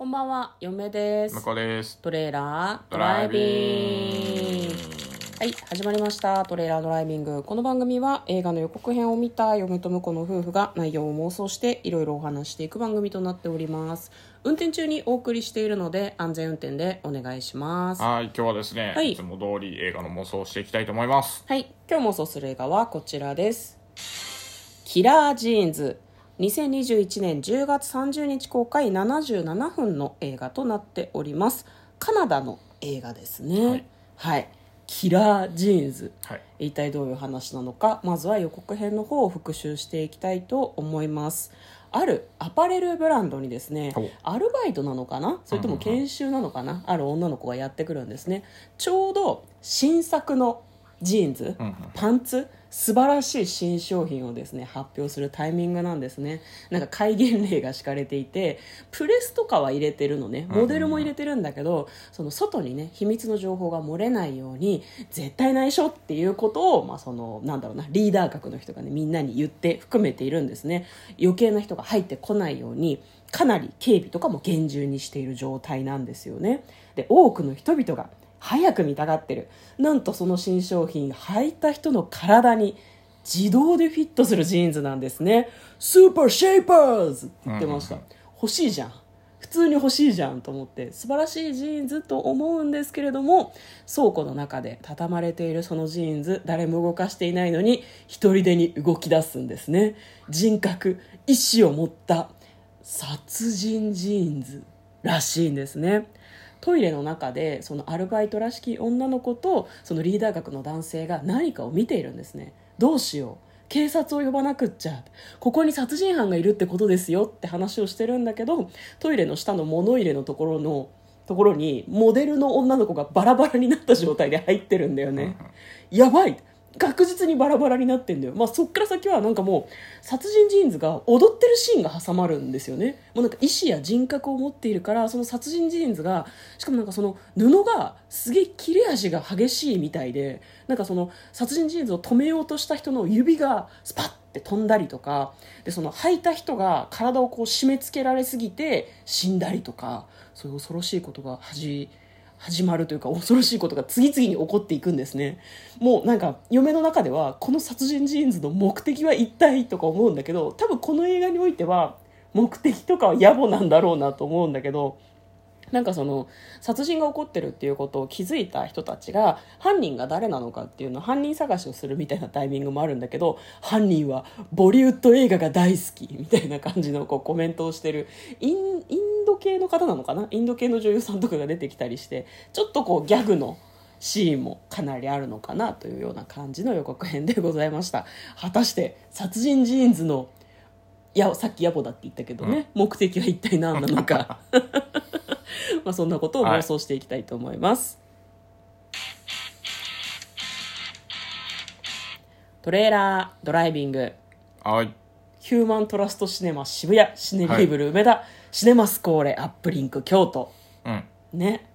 こんばんは、嫁です向。こうです。トレーラードドライライビングビング。はい、始まりました。トレーラードライビング。この番組は映画の予告編を見た嫁と婿の夫婦が内容を妄想していろいろお話していく番組となっております。運転中にお送りしているので安全運転でお願いします。はい、今日はですね、はいい、つも通り映画の妄想をしていきたいと思います。はい、今日妄想する映画はこちらです。キラージーンズ。2021年10月30日公開77分の映画となっております。カナダの映画ですね。はいはい。キラージーンズ。はい。一体どういう話なのかまずは予告編の方を復習していきたいと思いますあるアパレルブランドにですねアルバイトなのかな？それとも研修なのかな、ある女の子がやってくるんですねちょうど新作のジーンズ、うんうんパンツ素晴らしい新商品をですね発表するタイミングなんですね。なんか戒厳令が敷かれていてプレスとかは入れてるのね。モデルも入れてるんだけど、その外にね秘密の情報が漏れないように絶対内緒っていうことを、まあ、そのなんだろうなリーダー格の人がねみんなに言って含めているんですね。余計な人が入ってこないようにかなり警備とかも厳重にしている状態なんですよね。で多くの人々が早く見たがってる。なんとその新商品履いた人の体に自動でフィットするジーンズなんですね。スーパーシェイパーズって言ってました、うんうん。欲しいじゃん。普通に欲しいじゃんと思って。素晴らしいジーンズと思うんですけれども倉庫の中で畳まれているそのジーンズ誰も動かしていないのに一人でに動き出すんですね。人格意志を持った殺人ジーンズらしいんですねトイレの中でそのアルバイトらしき女の子とそのリーダー格の男性が何かを見ているんですね。どうしよう。警察を呼ばなくっちゃ。ここに殺人犯がいるってことですよって話をしてるんだけどトイレの下の物入れのところのところにモデルの女の子がバラバラになった状態で入ってるんだよね。やばい確実にバラバラになってんだよ、まあ、そっから先はなんかもう殺人ジーンズが踊ってるシーンが挟まるんですよね。もうなんか意志や人格を持っているからその殺人ジーンズがしかもなんかその布がすげえ切れ味が激しいみたいでなんかその殺人ジーンズを止めようとした人の指がスパッて飛んだりとかでその履いた人が体をこう締め付けられすぎて死んだりとかそういう恐ろしいことが始始まるというか恐ろしいことが次々に起こっていくんですね。もうなんか嫁の中ではこの殺人ジーンズの目的は一体とか思うんだけど多分この映画においては目的とかは野暮なんだろうなと思うんだけどなんかその殺人が起こってるっていうことを気づいた人たちが犯人が誰なのかっていうのを犯人探しをするみたいなタイミングもあるんだけど犯人はボリウッド映画が大好きみたいな感じのこうコメントをしてる。イン系の方なのかな？インド系の女優さんとかが出てきたりしてちょっとこうギャグのシーンもかなりあるのかなというような感じの予告編でございました。果たして殺人ジーンズのいやさっき野暮だって言ったけどね、目的は一体何なのか。まあそんなことを妄想していきたいと思います、トレーラードライビング。はい。ヒューマントラストシネマ渋谷シネビーブル梅田、シネマスコーレアップリンク京都。うん。ね。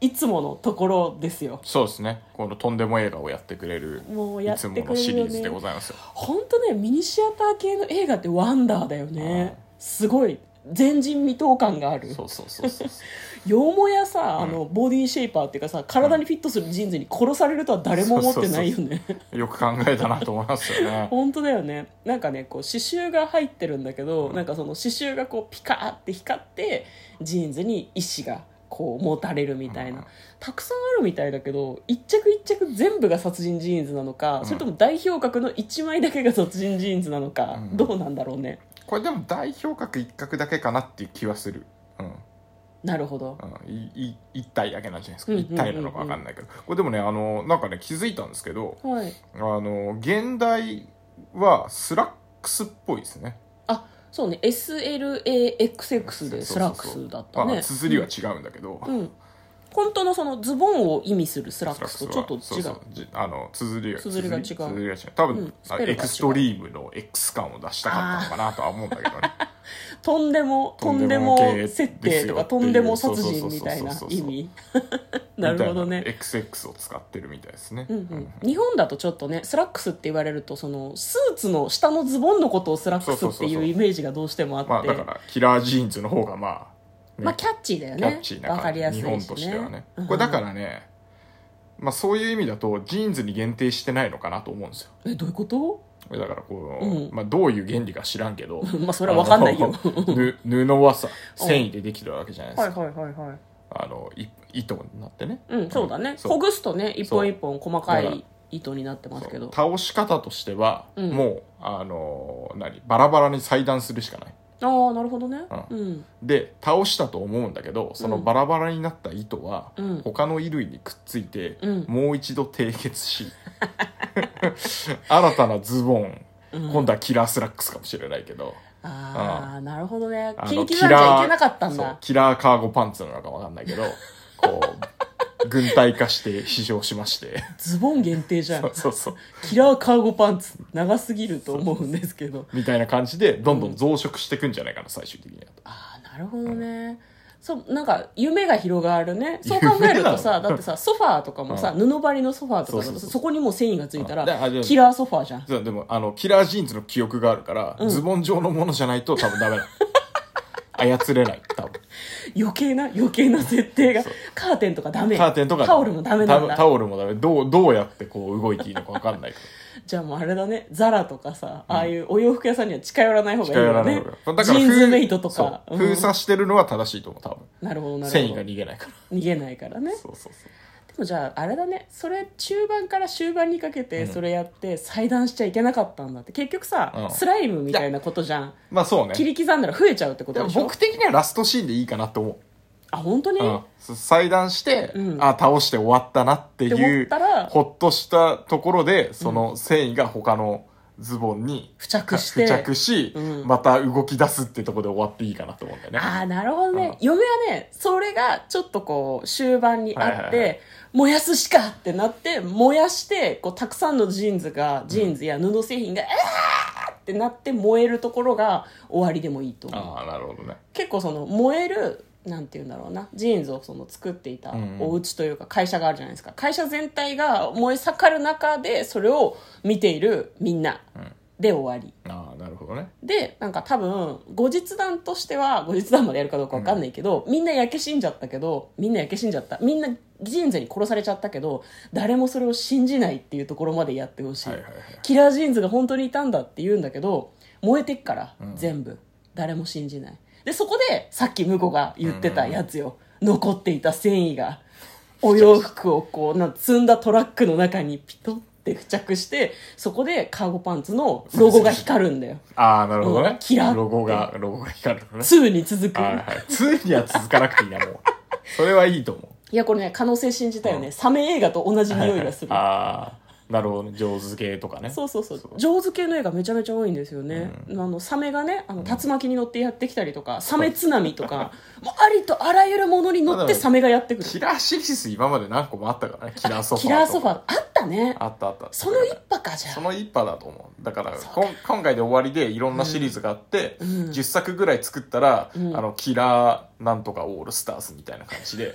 いつものところですよ。そうですね。このとんでも映画をやってくれる、もうやってくれるよねものシリーズでございますよ。本当ねミニシアター系の映画ってワンダーだよね。すごい前人未到感がある。そうそうそうそう。よもやさ、あのボディシェイパーっていうかさ体にフィットするジーンズに殺されるとは誰も思ってないよね。よく考えたなと思いますよね。本当だよね。なんかねこう刺繍が入ってるんだけど、なんかその刺繍がこうピカーって光ってジーンズに意志がこう持たれるみたいな、うん。たくさんあるみたいだけど一着一着全部が殺人ジーンズなのか、ん。それとも代表格の1枚だけが殺人ジーンズなのか、うん。どうなんだろうねこれでも代表格一角だけかなっていう気はする。うん。なるほど。うん、いい一体だけなんじゃないですか、うんうんうんうん。一体なのか分かんないけど。これでもねあのなんかね気づいたんですけどはい。あの原題はスラックスっぽいですね。あそうね。SLAXX でスラックスだったね。まあ綴りは違うんだけど、うん本当のそのズボンを意味するスラックスとちょっと違う。そうそう。じあの綴りが綴りが違う。綴りが違う。多分、うんスペルが違う。エクストリームの X 感を出したかったのかなとは思うんだけどね。とんでもととんでんでも設定とかとんでも殺人みたいな意味。なるほどみたいね XX を使ってるみたいですね、うんうん、日本だとちょっとねスラックスって言われるとそのスーツの下のズボンのことをスラックスっていうイメージがどうしてもあって、まあだからキラージーンズの方がまあねまあキャッチーだよね。キャッチーなわか感じ、りやすいし、ね、日本としてはね、うん。これだからね、まあ、そういう意味だとジーンズに限定してないのかなと思うんですよ。えどういうこと？だからこう、うん。まあ、どういう原理か知らんけど。まあそれはわかんないよ。あ のぬ布はさ繊維でできてるわけじゃないですか、はいはいはいはい。あのい糸になってね。うんそうだね。そう。ほぐすとね一本一本細かだからい糸になってますけど。倒し方としては、うん。もうあの何？バラバラに裁断するしかないああなるほどね。ううん。で倒したと思うんだけどそのバラバラになった糸は、うん。他の衣類にくっついて、うん。もう一度締結し 新たなズボン、今度はキラースラックスかもしれないけど。ああなるほどね。あ切り刻んじゃいけなかったんだ。キラーカーゴパンツなのかわかんないけどこう 軍隊化して試乗しまして。ズボン限定じゃん。そうそうそう。キラーカーゴパンツ長すぎると思うんですけど。みたいな感じでどんどん増殖していくんじゃないかな最終的にはああなるほどね、そうなんか夢が広がるね。そう考えるとさだってさソファーとかもさ、布張りのソファーとかそこにもう繊維がついたらキラーソファーじゃん。そうでもあのキラージーンズの記憶があるから、ズボン状のものじゃないと多分ダメだ 操れない多分余計な余計な設定がカーテンとかダメ。カーテンとかタオルもダメなんだ。タタオルもダメ。どうどうやってこう動いていいのか分かんないかじゃあもうあれだね。ザラとかさ、ああいうお洋服屋さんには近寄らない方がいいよね。寄らない方がジーンズメイトとか。そう。うん。封鎖してるのは正しいと思う多分。なるほどなるほ繊維がど逃げないから。逃げないからね。そうそうそうでもじゃああれだね。それ中盤から終盤にかけてそれやって裁断しちゃいけなかったんだって。結局さ、うん。スライムみたいなことじゃん。まあそうね。切り刻んだら増えちゃうってことでもでしょ僕的にはラストシーンでいいかなって思う。あ本当に、うん、裁断して、うん。あ倒して終わったなってって思いうったらほっとしたところでその繊維が他のズボンに付着して。付着し、うん。また動き出すってところで終わっていいかなと思うんだよね。ああなるほどね、うん。嫁はねそれがちょっとこう終盤にあって、はいはいはい。燃やすしかってなって燃やしてこうたくさんのジーンズがジーンズや布製品が、あーってなって燃えるところが終わりでもいいと思う。ああなるほどね。結構その燃えるなんて言うんだろうな。ジーンズをその作っていたうんうん。お家というか会社があるじゃないですか。会社全体が燃え盛る中でそれを見ているみんなうん。で終わり。ああなるほどね。でなんか多分後日談としては後日談までやるかどうか分かんないけど、みんな焼け死んじゃったけどみんな焼け死んじゃった。みんなジーンズに殺されちゃったけど誰もそれを信じないっていうところまでやってほしい,、はいはいはい。キラージーンズが本当にいたんだって言うんだけど燃えてっから、うん。全部。誰も信じないでそこでさっき婿が言ってたやつよ、残っていた繊維が。お洋服をこうなん積んだトラックの中にピトって付着してそこでカーゴパンツのロゴが光るんだよ。ああなるほどうんねキラッロゴがロゴが光るのね。2に続く。はいはい。2には続かなくていいなもう。それはいいと思う。いやこれね可能性信じたよね、サメ映画と同じ匂いがする。ああなるほどね上手系とかね。そうそうそう。上手系の映画めちゃめちゃ多いんですよね、あのサメがねあの竜巻に乗ってやってきたりとかサメ津波とかもうありとあらゆるものに乗ってサメがやってくる。キラーシリーズ今まで何個もあったからね。キラーソファーキラーソファーーあったね。あったあったその一派かじゃあ。その一派だと思う。だからこん今回で終わりでいろんなシリーズがあって、うん。10作ぐらい作ったら、うん。あのキラーなんとかオールスターズみたいな感じで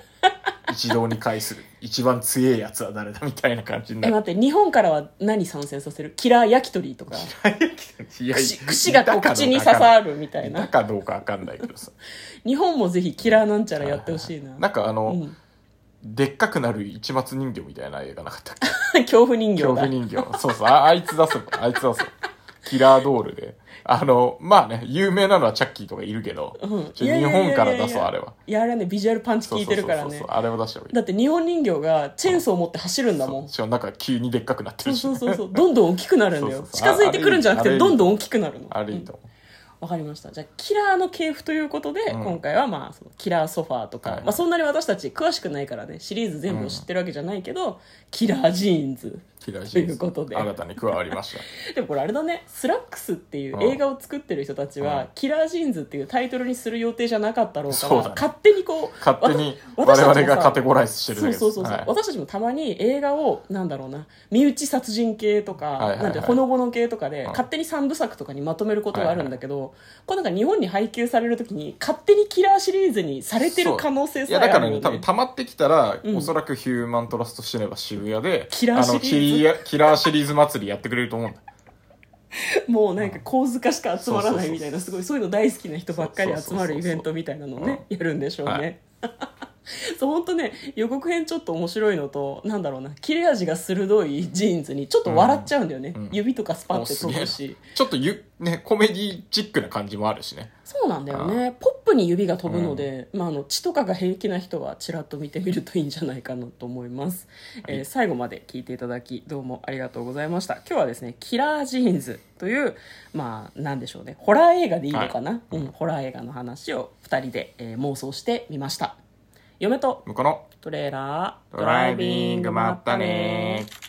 一堂に会する。一番強いやつは誰だみたいな感じになる。え待って日本からは何参戦させる？キラー焼き鳥とか。いや串串がこう口に刺さるみたいな。かどうかわかんないけどさ。日本もぜひキラーなんちゃらやってほしいな。なんかあの、うん。でっかくなる市松人形みたいな映画なかったっけ？恐怖人形だ。恐怖人形。そうそう。ああいつ出せばあいつ出せばキラードールで。あのまあね有名なのはチャッキーとかいるけど、うん。ちょ日本から出そうあれはいやあれは。ねビジュアルパンチ効いてるからね。そうそうそうそうあれを出した方がいいだって日本人形がチェーンソーを持って走るんだもん。しかもなんか急にでっかくなってそうるし。そうそうそうどんどん大きくなるんだよ。そうそうそう。近づいてくるんじゃなくあれいいてどんどん大きくなるの。あれいいと思わかりました。じゃあキラーの系譜ということで、うん。今回はまあそのキラーソファーとか、はいまあ、そんなに私たち詳しくないからねシリーズ全部知ってるわけじゃないけど、キラージーンズうキラーということで。新たに加わりました。でもこれあれだね。スラックスっていううん。映画を作ってる人たちは、うん。キラージーンズっていうタイトルにする予定じゃなかったろうからそうだね。勝手にこう勝手にわ我々がカテゴライズしてるだけです。そうそうそうそう、はい。私たちもたまに映画をなんだろうな身内殺人系とか、いはいはい。なんてほのぼの系とかで、うん。勝手に三部作とかにまとめることがあるんだけど、これなんか日本に配給されるときに勝手にキラーシリーズにされてる可能性いやだからねね多分溜まってきたら、うん。おそらくヒューマントラストシネマ渋谷でキラーシリーズ。あのキリキラーシリーズ祭りやってくれると思うんだ。もうなんか好事家しか集まらないみたいなすごいそういうの大好きな人ばっかり集まるイベントみたいなのをねやるんでしょうね、そう本当ね予告編ちょっと面白いのとなんだろうな切れ味が鋭いジーンズにちょっと笑っちゃうんだよね、うん。うん指とかスパって飛ぶし。ちょっとゆ、ね、コメディチックな感じもあるしね。そうなんだよね。ポップに指が飛ぶので、まあ、あの血とかが平気な人はちらっと見てみるといいんじゃないかなと思います、えー最後まで聞いていただきどうもありがとうございました。今日はですねキラージーンズというまあなんでしょうね。ホラー映画でいいのかな、はい。うん、ホラー映画の話を2人で、えー妄想してみました嫁と向こうのトレーラードライビングまったね。ー